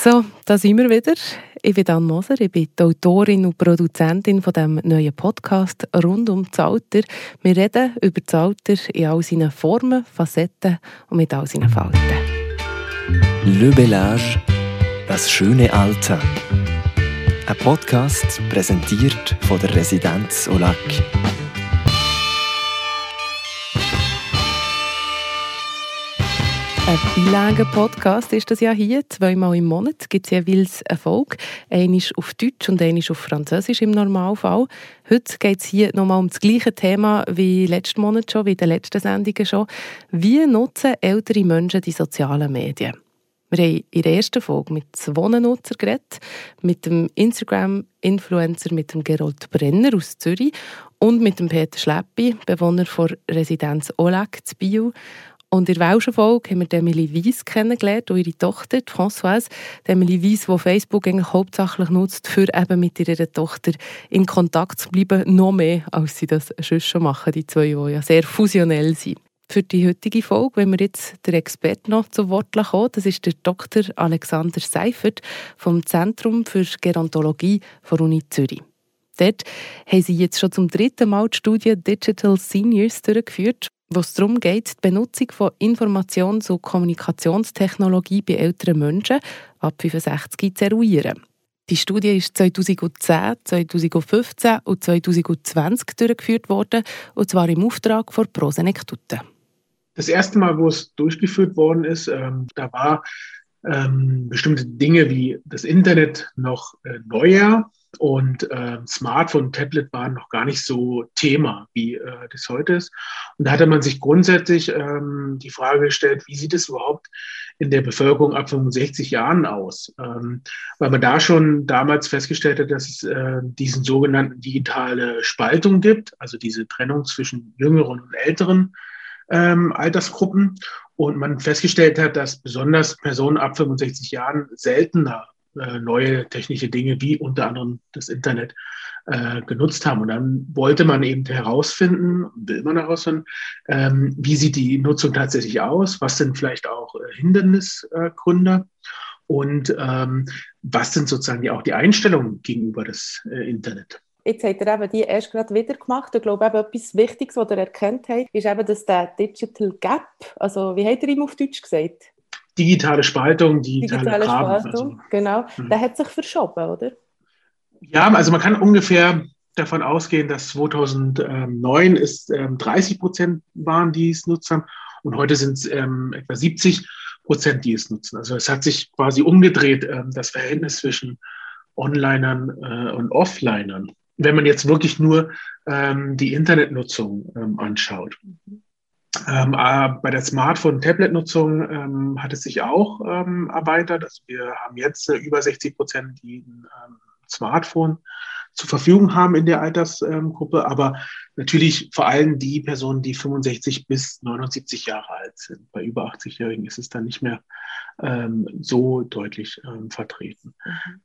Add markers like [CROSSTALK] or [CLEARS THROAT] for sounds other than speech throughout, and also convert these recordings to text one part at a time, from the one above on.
So, da sind wir wieder. Ich bin Dan Moser, ich bin die Autorin und Produzentin von dem neuen Podcast rund um das Alter. Wir reden über das Alter in all seinen Formen, Facetten und mit all seinen Falten. Le Bellage, das schöne Alter. Ein Podcast präsentiert von der Residenz Olac. Ein Beilagen-Podcast ist das ja hier. Zweimal im Monat gibt es jeweils eine Folge. Eine auf Deutsch und eine auf Französisch im Normalfall. Heute geht es hier nochmal um das gleiche Thema wie letzten Monat schon, wie in den letzten Sendungen schon. Wie nutzen ältere Menschen die sozialen Medien? Wir haben in der ersten Folge mit zwei Nutzern geredet, mit dem Instagram-Influencer mit dem Gerold Brenner aus Zürich und mit dem Peter Schleppi, Bewohner der Residenz Oleg zu Bio. Und in der welschen Folge haben wir Emily Weiss kennengelernt und ihre Tochter, die Françoise. Emily Weiss, die Facebook eigentlich hauptsächlich nutzt, für eben mit ihrer Tochter in Kontakt zu bleiben, noch mehr, als sie das schon machen, die zwei, die ja sehr fusionell sind. Für die heutige Folge, wenn wir jetzt den Experten noch zu Wort kommen, das ist der Dr. Alexander Seifert vom Zentrum für Gerontologie der Uni Zürich. Dort haben sie jetzt schon zum dritten Mal die Studie Digital Seniors durchgeführt, wo es darum geht, die Benutzung von Informations- und Kommunikationstechnologie bei älteren Menschen ab 65 zu eruieren. Die Studie ist 2010, 2015 und 2020 durchgeführt worden, und zwar im Auftrag von Prosenektute. Das erste Mal, wo es durchgeführt worden ist, ähm, da war ähm, bestimmte Dinge wie das Internet noch äh, neuer und äh, Smartphone, Tablet waren noch gar nicht so Thema, wie äh, das heute ist. Und da hatte man sich grundsätzlich ähm, die Frage gestellt, wie sieht es überhaupt in der Bevölkerung ab 65 Jahren aus? Ähm, weil man da schon damals festgestellt hat, dass es äh, diesen sogenannten digitale Spaltung gibt, also diese Trennung zwischen jüngeren und älteren ähm, Altersgruppen. Und man festgestellt hat, dass besonders Personen ab 65 Jahren seltener äh, neue technische Dinge wie unter anderem das Internet äh, genutzt haben. Und dann wollte man eben herausfinden, will man herausfinden, ähm, wie sieht die Nutzung tatsächlich aus, was sind vielleicht auch äh, Hindernisgründe und ähm, was sind sozusagen die, auch die Einstellungen gegenüber das Internet. Jetzt habt ihr eben die erst gerade wieder gemacht. Ich glaube, eben etwas Wichtiges, was ihr erkannt habt, ist eben, dass der Digital Gap, also wie habt ihr ihm auf Deutsch gesagt? Digitale Spaltung, digitale, digitale Graben, Spaltung, also. genau. Mhm. Der hat sich verschoben, oder? Ja, also man kann ungefähr davon ausgehen, dass 2009 ist ähm, 30 Prozent waren, die es nutzen und heute sind es ähm, etwa 70 Prozent, die es nutzen. Also es hat sich quasi umgedreht, ähm, das Verhältnis zwischen Onlinern äh, und Offlinern. Wenn man jetzt wirklich nur ähm, die Internetnutzung ähm, anschaut. Mhm. Ähm, äh, bei der Smartphone-Tablet-Nutzung ähm, hat es sich auch ähm, erweitert. Also wir haben jetzt äh, über 60 Prozent, die ein ähm, Smartphone zur Verfügung haben in der Altersgruppe, aber natürlich vor allem die Personen, die 65 bis 79 Jahre alt sind. Bei über 80-Jährigen ist es dann nicht mehr ähm, so deutlich ähm, vertreten.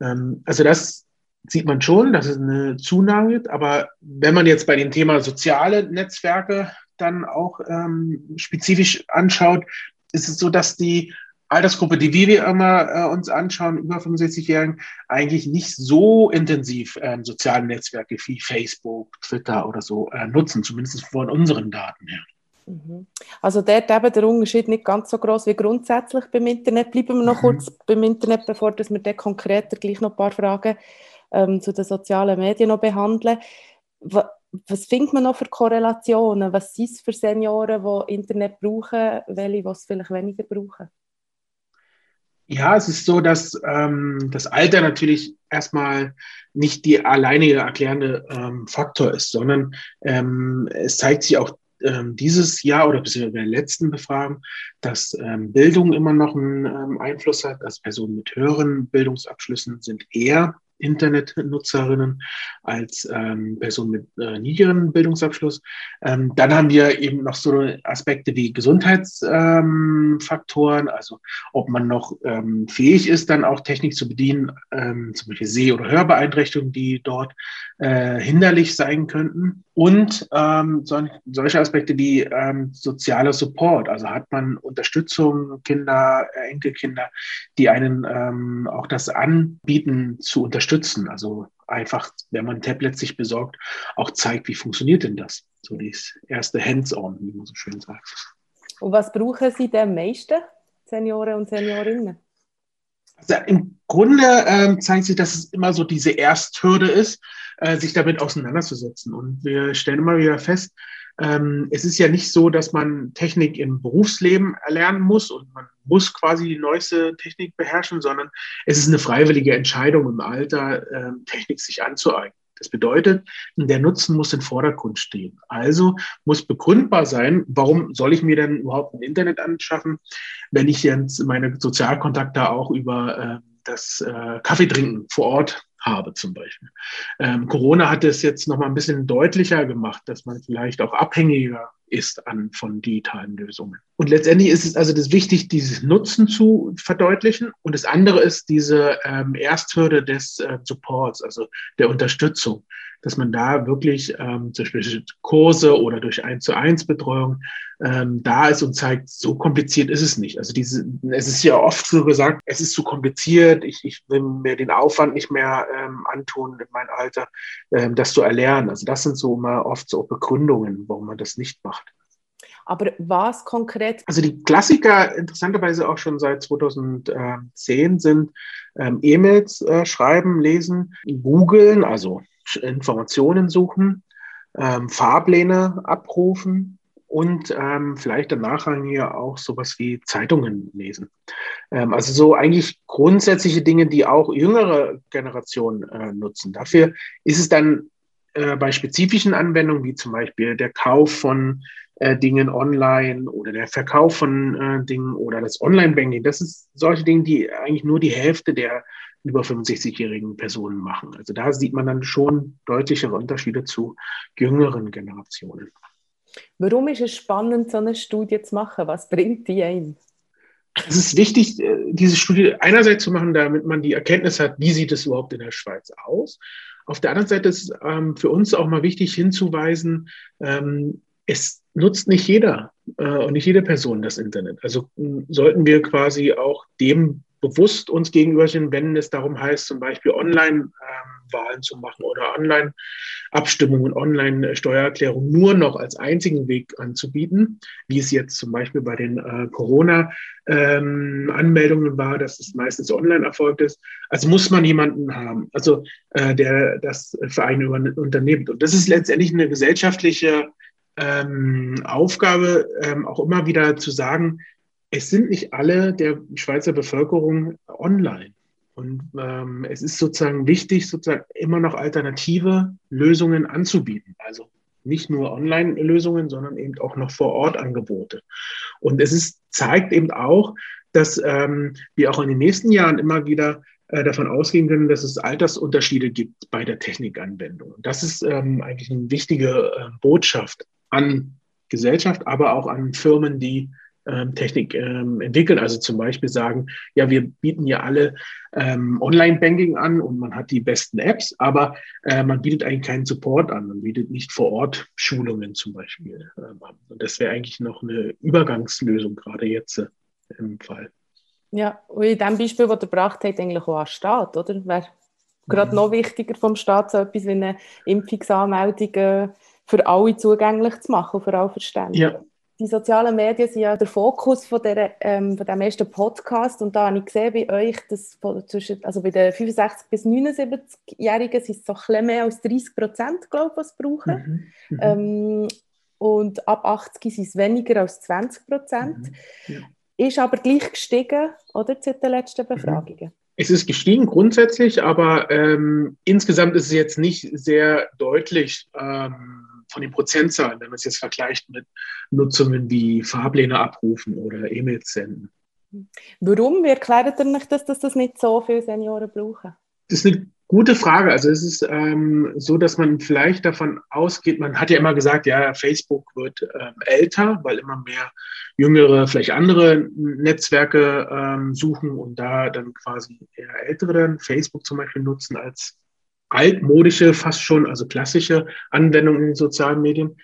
Mhm. also das sieht man schon, dass es eine Zunahme gibt, aber wenn man jetzt bei dem Thema soziale Netzwerke dann auch ähm, spezifisch anschaut, ist es so, dass die Altersgruppe, die wir immer äh, uns anschauen, über 65-Jährigen, eigentlich nicht so intensiv ähm, soziale Netzwerke wie Facebook, Twitter oder so äh, nutzen, zumindest von unseren Daten her. Mhm. Also dort eben der Unterschied nicht ganz so groß wie grundsätzlich beim Internet. Bleiben wir noch mhm. kurz beim Internet, bevor wir dann konkreter gleich noch ein paar Fragen ähm, zu den sozialen Medien noch behandeln was findet man noch für Korrelationen? Was sind es für Senioren, die Internet brauchen, welche, die es vielleicht weniger brauchen? Ja, es ist so, dass ähm, das Alter natürlich erstmal nicht die alleinige erklärende ähm, Faktor ist, sondern ähm, es zeigt sich auch ähm, dieses Jahr oder bis in der letzten Befragung, dass ähm, Bildung immer noch einen ähm, Einfluss hat, dass Personen mit höheren Bildungsabschlüssen sind eher Internetnutzerinnen als ähm, Person mit äh, niedrigeren Bildungsabschluss. Ähm, dann haben wir eben noch so Aspekte wie Gesundheitsfaktoren, ähm, also ob man noch ähm, fähig ist, dann auch Technik zu bedienen, ähm, zum Beispiel Seh- oder Hörbeeinträchtigungen, die dort äh, hinderlich sein könnten. Und ähm, so, solche Aspekte wie sozialer Support, also hat man Unterstützung, Kinder, äh, Enkelkinder, die einen auch das anbieten zu unterstützen. Also einfach, wenn man ein Tablet sich besorgt, auch zeigt, wie funktioniert denn das? So dieses erste Hands-on, wie man so schön sagt. Und was brauchen Sie denn am meisten, Senioren und Seniorinnen? Also Im Grunde ähm, zeigt sich, dass es immer so diese Ersthürde ist, äh, sich damit auseinanderzusetzen. Und wir stellen immer wieder fest, ähm, es ist ja nicht so, dass man Technik im Berufsleben erlernen muss und man muss quasi die neueste Technik beherrschen, sondern es ist eine freiwillige Entscheidung im Alter, äh, Technik sich anzueignen. Das bedeutet, der Nutzen muss im Vordergrund stehen. Also muss begründbar sein, warum soll ich mir denn überhaupt ein Internet anschaffen, wenn ich jetzt meine Sozialkontakte auch über äh, das äh, Kaffeetrinken vor Ort habe zum Beispiel. Ähm, Corona hat es jetzt noch mal ein bisschen deutlicher gemacht, dass man vielleicht auch abhängiger ist an, von digitalen Lösungen. Und letztendlich ist es also das wichtig, dieses Nutzen zu verdeutlichen. Und das andere ist diese ähm, Ersthürde des äh, Supports, also der Unterstützung, dass man da wirklich ähm, zum Beispiel Kurse oder durch eins zu eins Betreuung ähm, da ist und zeigt, so kompliziert ist es nicht. Also diese, es ist ja oft so gesagt, es ist zu kompliziert, ich, ich will mir den Aufwand nicht mehr ähm, antun in meinem Alter, ähm, das zu erlernen. Also das sind so immer oft so Begründungen, warum man das nicht macht. Aber was konkret? Also die Klassiker interessanterweise auch schon seit 2010 sind ähm, E-Mails äh, schreiben, lesen, googeln, also Informationen suchen, ähm, Fahrpläne abrufen und ähm, vielleicht danach hier auch sowas wie Zeitungen lesen. Ähm, also so eigentlich grundsätzliche Dinge, die auch jüngere Generationen äh, nutzen. Dafür ist es dann äh, bei spezifischen Anwendungen, wie zum Beispiel der Kauf von äh, Dingen online oder der Verkauf von äh, Dingen oder das Online-Banking. Das ist solche Dinge, die eigentlich nur die Hälfte der über 65-jährigen Personen machen. Also da sieht man dann schon deutlichere Unterschiede zu jüngeren Generationen. Warum ist es spannend, so eine Studie zu machen? Was bringt die ein? Es ist wichtig, äh, diese Studie einerseits zu machen, damit man die Erkenntnis hat, wie sieht es überhaupt in der Schweiz aus. Auf der anderen Seite ist ähm, für uns auch mal wichtig hinzuweisen, ähm, es nutzt nicht jeder äh, und nicht jede Person das Internet. Also sollten wir quasi auch dem bewusst uns gegenüber sind, wenn es darum heißt, zum Beispiel Online-Wahlen ähm, zu machen oder Online-Abstimmungen, Online-Steuererklärungen nur noch als einzigen Weg anzubieten, wie es jetzt zum Beispiel bei den äh, Corona-Anmeldungen ähm, war, dass es meistens online erfolgt ist. Also muss man jemanden haben, also äh, der das für einen unternimmt. Und das ist letztendlich eine gesellschaftliche ähm, Aufgabe, ähm, auch immer wieder zu sagen, es sind nicht alle der Schweizer Bevölkerung online. Und ähm, es ist sozusagen wichtig, sozusagen immer noch alternative Lösungen anzubieten. Also nicht nur Online-Lösungen, sondern eben auch noch vor Ort Angebote. Und es ist, zeigt eben auch, dass ähm, wir auch in den nächsten Jahren immer wieder äh, davon ausgehen können, dass es Altersunterschiede gibt bei der Technikanwendung. Und das ist ähm, eigentlich eine wichtige äh, Botschaft an Gesellschaft, aber auch an Firmen, die ähm, Technik ähm, entwickeln. Also zum Beispiel sagen, ja, wir bieten ja alle ähm, Online-Banking an und man hat die besten Apps, aber äh, man bietet eigentlich keinen Support an. Man bietet nicht vor Ort Schulungen zum Beispiel ähm, an. Und das wäre eigentlich noch eine Übergangslösung, gerade jetzt äh, im Fall. Ja, und in dem Beispiel, das ihr gebracht habt, eigentlich auch an Staat, oder? Wäre gerade mhm. noch wichtiger vom Staat so etwas wie eine Impfungsanmeldung äh, für alle zugänglich zu machen, für alle verständlich. Ja die sozialen Medien sind ja der Fokus von, der, ähm, von dem ersten Podcast und da habe ich gesehen bei euch, dass zwischen, also bei den 65- bis 79-Jährigen sind es so ein mehr als 30 Prozent, glaube ich, was brauchen. Mhm. Mhm. Ähm, und ab 80 sind es weniger als 20 Prozent. Mhm. Ja. Ist aber gleich gestiegen, oder, seit den letzten mhm. Befragungen? Es ist gestiegen grundsätzlich, aber ähm, insgesamt ist es jetzt nicht sehr deutlich ähm, von den Prozentzahlen, wenn man es jetzt vergleicht mit Nutzungen wie Fahrpläne abrufen oder E-Mails senden. Warum? Wie erklärt ihr nicht, dass das nicht so viele Senioren brauchen? Das ist eine Gute Frage. Also es ist ähm, so, dass man vielleicht davon ausgeht, man hat ja immer gesagt, ja, Facebook wird ähm, älter, weil immer mehr Jüngere vielleicht andere Netzwerke ähm, suchen und da dann quasi eher ältere dann Facebook zum Beispiel nutzen als altmodische, fast schon, also klassische Anwendungen in den sozialen Medien.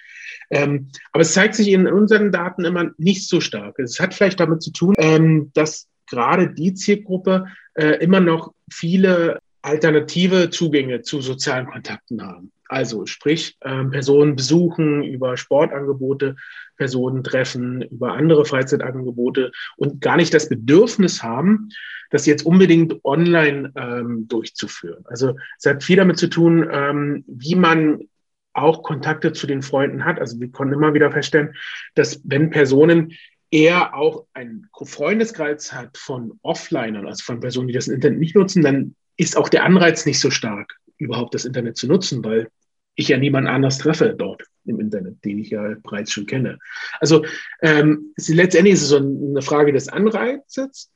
Ähm, aber es zeigt sich in unseren Daten immer nicht so stark. Es hat vielleicht damit zu tun, ähm, dass gerade die Zielgruppe äh, immer noch viele alternative Zugänge zu sozialen Kontakten haben. Also sprich, ähm, Personen besuchen über Sportangebote, Personen treffen, über andere Freizeitangebote und gar nicht das Bedürfnis haben, das jetzt unbedingt online ähm, durchzuführen. Also es hat viel damit zu tun, ähm, wie man auch Kontakte zu den Freunden hat. Also wir konnten immer wieder feststellen, dass wenn Personen eher auch einen Freundeskreis hat von Offlinern, also von Personen, die das Internet nicht nutzen, dann ist auch der Anreiz nicht so stark, überhaupt das Internet zu nutzen, weil ich ja niemand anders treffe dort im Internet, den ich ja bereits schon kenne. Also ähm, letztendlich ist es so eine Frage des Anreizes.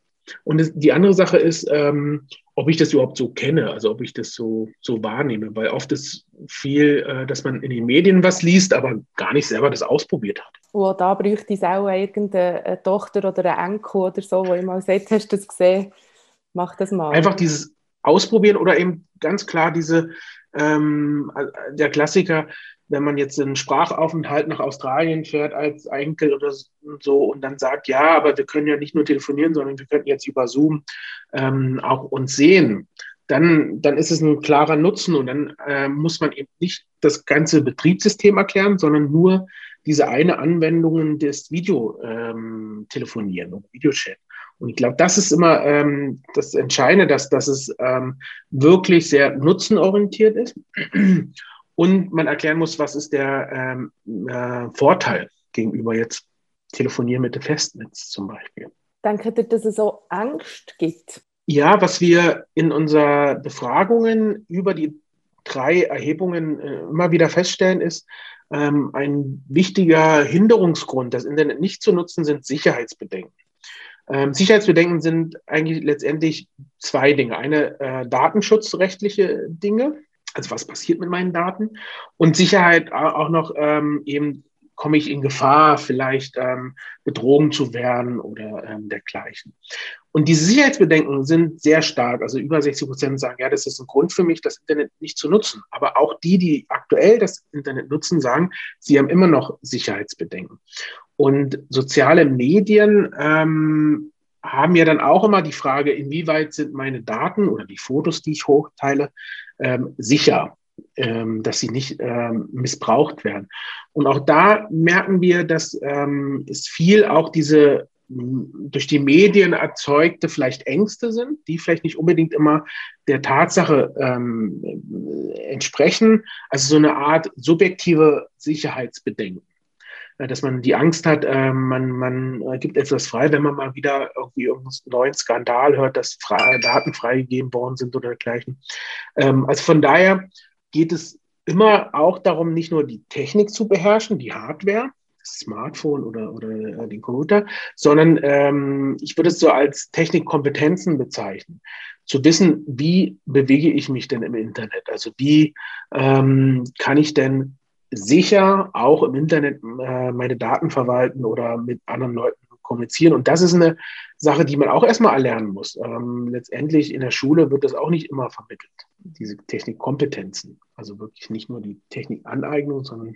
Und die andere Sache ist, ähm, ob ich das überhaupt so kenne, also ob ich das so, so wahrnehme, weil oft ist viel, äh, dass man in den Medien was liest, aber gar nicht selber das ausprobiert hat. Oh, da bräuchte es auch irgendeine Tochter oder ein Enkel oder so, wo ich mal gesagt hast du das gesehen, mach das mal. Einfach dieses ausprobieren oder eben ganz klar diese, ähm, der Klassiker, wenn man jetzt einen Sprachaufenthalt nach Australien fährt als Enkel oder so und dann sagt, ja, aber wir können ja nicht nur telefonieren, sondern wir könnten jetzt über Zoom ähm, auch uns sehen, dann, dann ist es ein klarer Nutzen und dann äh, muss man eben nicht das ganze Betriebssystem erklären, sondern nur diese eine Anwendung des Videotelefonieren ähm, und Videochat. Und ich glaube, das ist immer ähm, das Entscheidende, dass, dass es ähm, wirklich sehr nutzenorientiert ist und man erklären muss, was ist der ähm, äh, Vorteil gegenüber jetzt Telefonieren mit dem Festnetz zum Beispiel. Ihr, dass es so Angst gibt? Ja, was wir in unseren Befragungen über die drei Erhebungen äh, immer wieder feststellen, ist, ähm, ein wichtiger Hinderungsgrund, das Internet nicht zu nutzen, sind Sicherheitsbedenken. Ähm, Sicherheitsbedenken sind eigentlich letztendlich zwei Dinge. Eine äh, datenschutzrechtliche Dinge, also was passiert mit meinen Daten und Sicherheit auch noch ähm, eben komme ich in Gefahr, vielleicht ähm, betrogen zu werden oder ähm, dergleichen. Und diese Sicherheitsbedenken sind sehr stark. Also über 60 Prozent sagen, ja, das ist ein Grund für mich, das Internet nicht zu nutzen. Aber auch die, die aktuell das Internet nutzen, sagen, sie haben immer noch Sicherheitsbedenken. Und soziale Medien ähm, haben ja dann auch immer die Frage, inwieweit sind meine Daten oder die Fotos, die ich hochteile, ähm, sicher, ähm, dass sie nicht ähm, missbraucht werden. Und auch da merken wir, dass ähm, es viel auch diese durch die Medien erzeugte vielleicht Ängste sind, die vielleicht nicht unbedingt immer der Tatsache ähm, entsprechen. Also so eine Art subjektive Sicherheitsbedenken. Äh, dass man die Angst hat, äh, man, man äh, gibt etwas frei, wenn man mal wieder irgendwie irgendeinen neuen Skandal hört, dass Daten freigegeben worden sind oder dergleichen. Ähm, also von daher geht es immer auch darum, nicht nur die Technik zu beherrschen, die Hardware, das Smartphone oder, oder den Computer, sondern ähm, ich würde es so als Technikkompetenzen bezeichnen. Zu wissen, wie bewege ich mich denn im Internet? Also wie ähm, kann ich denn sicher auch im Internet äh, meine Daten verwalten oder mit anderen Leuten kommunizieren. Und das ist eine Sache, die man auch erstmal erlernen muss. Ähm, letztendlich in der Schule wird das auch nicht immer vermittelt, diese Technikkompetenzen. Also wirklich nicht nur die Technikaneignung, sondern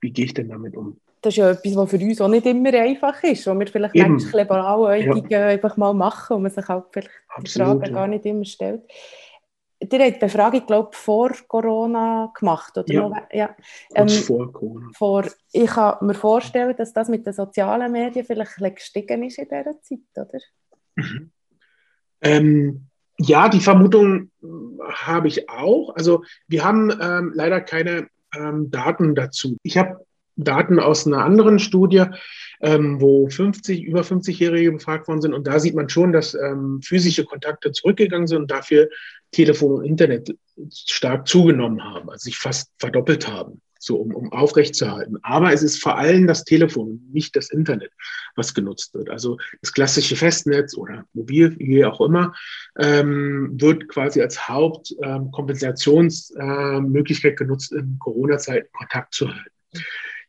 wie gehe ich denn damit um? Das ist ja etwas, was für uns auch nicht immer einfach ist, wo wir vielleicht Eben. manchmal blauäugig ja. einfach mal machen und man sich auch vielleicht Absolut, die Frage ja. gar nicht immer stellt. Ihr habt die Befragung, glaube ich, vor Corona gemacht, oder? Ja, ja. Ähm, vor Corona. Vor, ich kann mir vorstellen, dass das mit den sozialen Medien vielleicht ein gestiegen ist in dieser Zeit, oder? Mhm. Ähm, ja, die Vermutung habe ich auch. Also wir haben ähm, leider keine ähm, Daten dazu. Ich habe Daten aus einer anderen Studie, ähm, wo 50, über 50-Jährige befragt worden sind. Und da sieht man schon, dass ähm, physische Kontakte zurückgegangen sind und dafür Telefon und Internet stark zugenommen haben, also sich fast verdoppelt haben. so um, um aufrechtzuerhalten. Aber es ist vor allem das Telefon, nicht das Internet, was genutzt wird. Also das klassische Festnetz oder mobil, wie auch immer, ähm, wird quasi als Hauptkompensationsmöglichkeit ähm, äh, genutzt, in Corona-Zeiten Kontakt zu halten.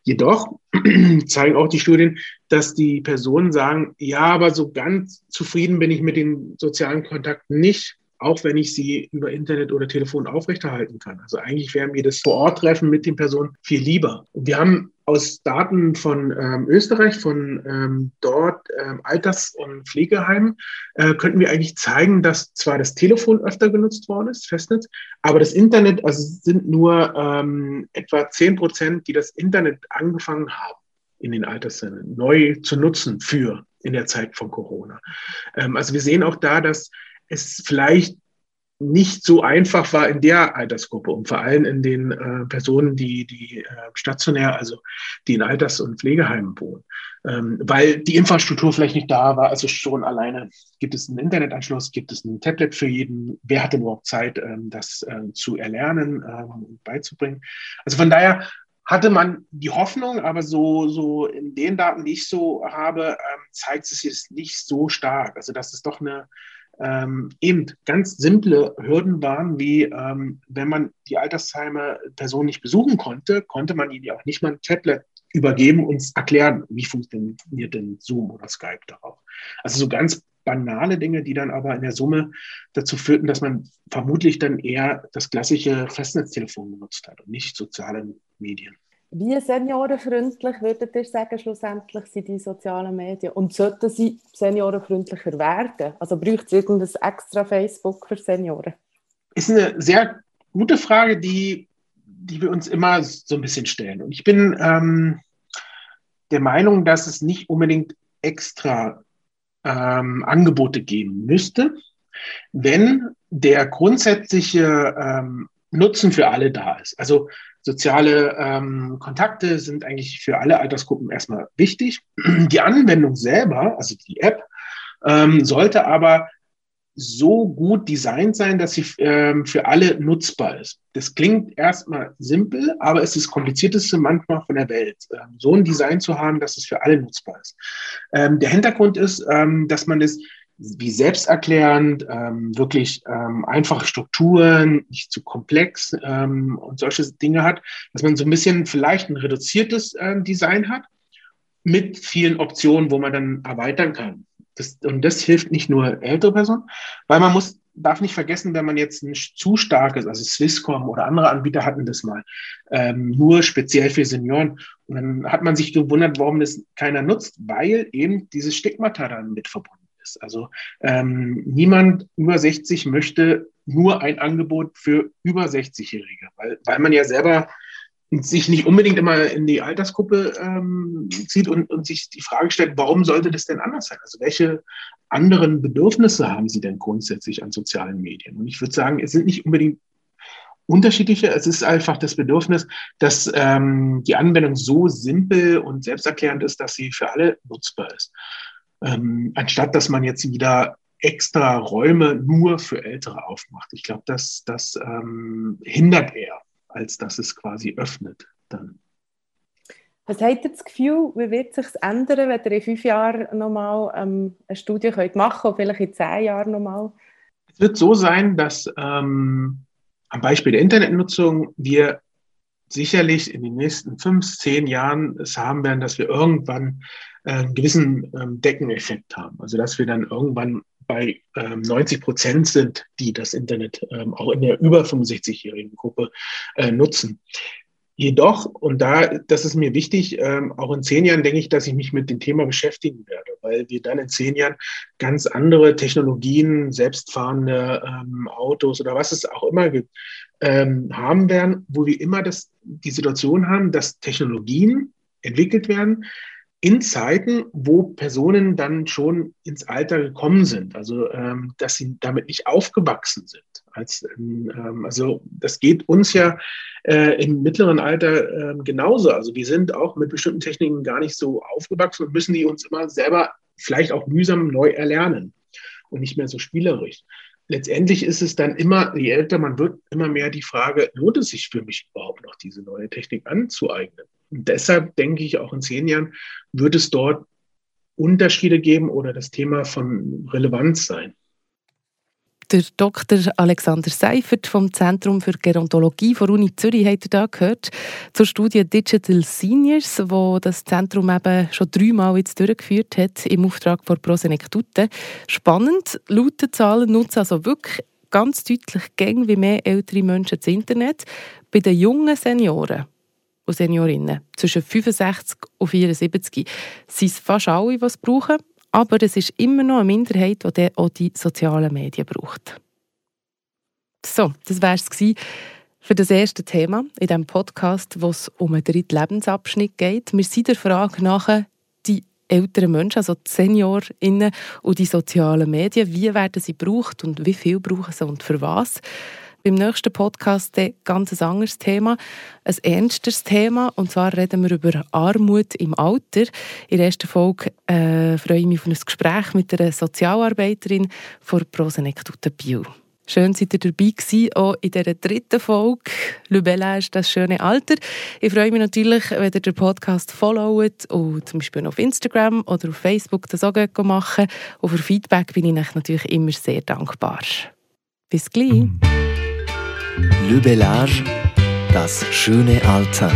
Jedoch [CLEARS THROAT] zeigen auch die Studien, dass die Personen sagen, ja, aber so ganz zufrieden bin ich mit den sozialen Kontakten nicht auch wenn ich sie über Internet oder Telefon aufrechterhalten kann. Also eigentlich wäre mir das Vor-Ort-Treffen mit den Personen viel lieber. Wir haben aus Daten von ähm, Österreich, von ähm, dort ähm, Alters- und Pflegeheimen, äh, könnten wir eigentlich zeigen, dass zwar das Telefon öfter genutzt worden ist, Festnetz, aber das Internet, also sind nur ähm, etwa 10 Prozent, die das Internet angefangen haben in den Alterszentren neu zu nutzen für in der Zeit von Corona. Ähm, also wir sehen auch da, dass es vielleicht nicht so einfach war in der Altersgruppe und vor allem in den äh, Personen, die, die äh, stationär, also die in Alters- und Pflegeheimen wohnen, ähm, weil die Infrastruktur vielleicht nicht da war. Also schon alleine gibt es einen Internetanschluss, gibt es ein Tablet für jeden, wer hat denn überhaupt Zeit, ähm, das äh, zu erlernen ähm, und beizubringen. Also von daher hatte man die Hoffnung, aber so, so in den Daten, die ich so habe, ähm, zeigt es sich nicht so stark. Also dass es doch eine ähm, eben ganz simple Hürden waren, wie ähm, wenn man die Altersheime Person nicht besuchen konnte, konnte man ihnen ja auch nicht mal ein Tablet übergeben und erklären, wie funktioniert denn Zoom oder Skype darauf. Also so ganz banale Dinge, die dann aber in der Summe dazu führten, dass man vermutlich dann eher das klassische Festnetztelefon benutzt hat und nicht soziale Medien. Wie seniorenfreundlich würdet ihr sagen, schlussendlich sind die sozialen Medien? Und sollten sie seniorenfreundlicher werden? Also braucht es irgendein extra Facebook für Senioren? Ist eine sehr gute Frage, die, die wir uns immer so ein bisschen stellen. Und ich bin ähm, der Meinung, dass es nicht unbedingt extra ähm, Angebote geben müsste, wenn der grundsätzliche ähm, Nutzen für alle da ist. Also Soziale ähm, Kontakte sind eigentlich für alle Altersgruppen erstmal wichtig. Die Anwendung selber, also die App, ähm, sollte aber so gut designt sein, dass sie ähm, für alle nutzbar ist. Das klingt erstmal simpel, aber es ist das komplizierteste manchmal von der Welt, ähm, so ein Design zu haben, dass es für alle nutzbar ist. Ähm, der Hintergrund ist, ähm, dass man das wie selbsterklärend, ähm, wirklich ähm, einfache Strukturen, nicht zu komplex ähm, und solche Dinge hat, dass man so ein bisschen vielleicht ein reduziertes äh, Design hat mit vielen Optionen, wo man dann erweitern kann. Das, und das hilft nicht nur ältere Personen, weil man muss, darf nicht vergessen, wenn man jetzt ein zu starkes, also Swisscom oder andere Anbieter hatten das mal, ähm, nur speziell für Senioren. Und dann hat man sich gewundert, warum das keiner nutzt, weil eben dieses Stigmata dann mit verbunden ist. Also ähm, niemand über 60 möchte nur ein Angebot für über 60-Jährige, weil, weil man ja selber sich nicht unbedingt immer in die Altersgruppe ähm, zieht und, und sich die Frage stellt, warum sollte das denn anders sein? Also welche anderen Bedürfnisse haben Sie denn grundsätzlich an sozialen Medien? Und ich würde sagen, es sind nicht unbedingt unterschiedliche. Es ist einfach das Bedürfnis, dass ähm, die Anwendung so simpel und selbsterklärend ist, dass sie für alle nutzbar ist ähm, anstatt dass man jetzt wieder extra Räume nur für Ältere aufmacht. Ich glaube, das, das ähm, hindert eher, als dass es quasi öffnet dann. Was habt ihr das Gefühl, wie wird sich ändern, wenn ihr in fünf Jahren nochmal ähm, eine Studie könnt machen könnt, vielleicht in zehn Jahren nochmal? Es wird so sein, dass ähm, am Beispiel der Internetnutzung wir sicherlich in den nächsten fünf, zehn Jahren es haben werden, dass wir irgendwann äh, einen gewissen ähm, Deckeneffekt haben. Also dass wir dann irgendwann bei ähm, 90 Prozent sind, die das Internet ähm, auch in der über 65-jährigen Gruppe äh, nutzen. Jedoch, und da, das ist mir wichtig, ähm, auch in zehn Jahren denke ich, dass ich mich mit dem Thema beschäftigen werde, weil wir dann in zehn Jahren ganz andere Technologien, selbstfahrende ähm, Autos oder was es auch immer gibt, ähm, haben werden, wo wir immer das, die Situation haben, dass Technologien entwickelt werden, in Zeiten, wo Personen dann schon ins Alter gekommen sind, also ähm, dass sie damit nicht aufgewachsen sind. Als, ähm, also das geht uns ja äh, im mittleren Alter äh, genauso. Also wir sind auch mit bestimmten Techniken gar nicht so aufgewachsen und müssen die uns immer selber vielleicht auch mühsam neu erlernen und nicht mehr so spielerisch. Letztendlich ist es dann immer, je älter man wird, immer mehr die Frage, lohnt es sich für mich überhaupt noch diese neue Technik anzueignen. Und deshalb denke ich, auch in zehn Jahren wird es dort Unterschiede geben oder das Thema von Relevanz sein. Der Dr. Alexander Seifert vom Zentrum für Gerontologie der Uni Zürich hat da gehört zur Studie Digital Seniors, wo das Zentrum eben schon dreimal jetzt durchgeführt hat im Auftrag von Prosenektute. Spannend, laut den Zahlen nutzen also wirklich ganz deutlich gäng wie mehr ältere Menschen das Internet. Bei den jungen Senioren und Seniorinnen zwischen 65 und 74 sind fast alle, die es brauchen aber es ist immer noch eine Minderheit, die auch die sozialen Medien braucht. So, das wäre es für das erste Thema in diesem Podcast, wo es um einen dritten Lebensabschnitt geht. Wir sind der Frage nach, die älteren Menschen, also die SeniorInnen und die sozialen Medien, wie werden sie gebraucht und wie viel brauchen sie und für was? Beim nächsten Podcast ein ganz anderes Thema, ein ernstes Thema. Und zwar reden wir über Armut im Alter. In der ersten Folge äh, freue ich mich auf ein Gespräch mit einer Sozialarbeiterin von Prosenektute Bio. Schön, seid ihr dabei gewesen, auch in dieser dritten Folge. Le ist das schöne Alter. Ich freue mich natürlich, wenn ihr den Podcast followt und zum Beispiel auf Instagram oder auf Facebook das auch machen. Und für Feedback bin ich natürlich immer sehr dankbar. Bis gleich. Le Bellage, das schöne Alter.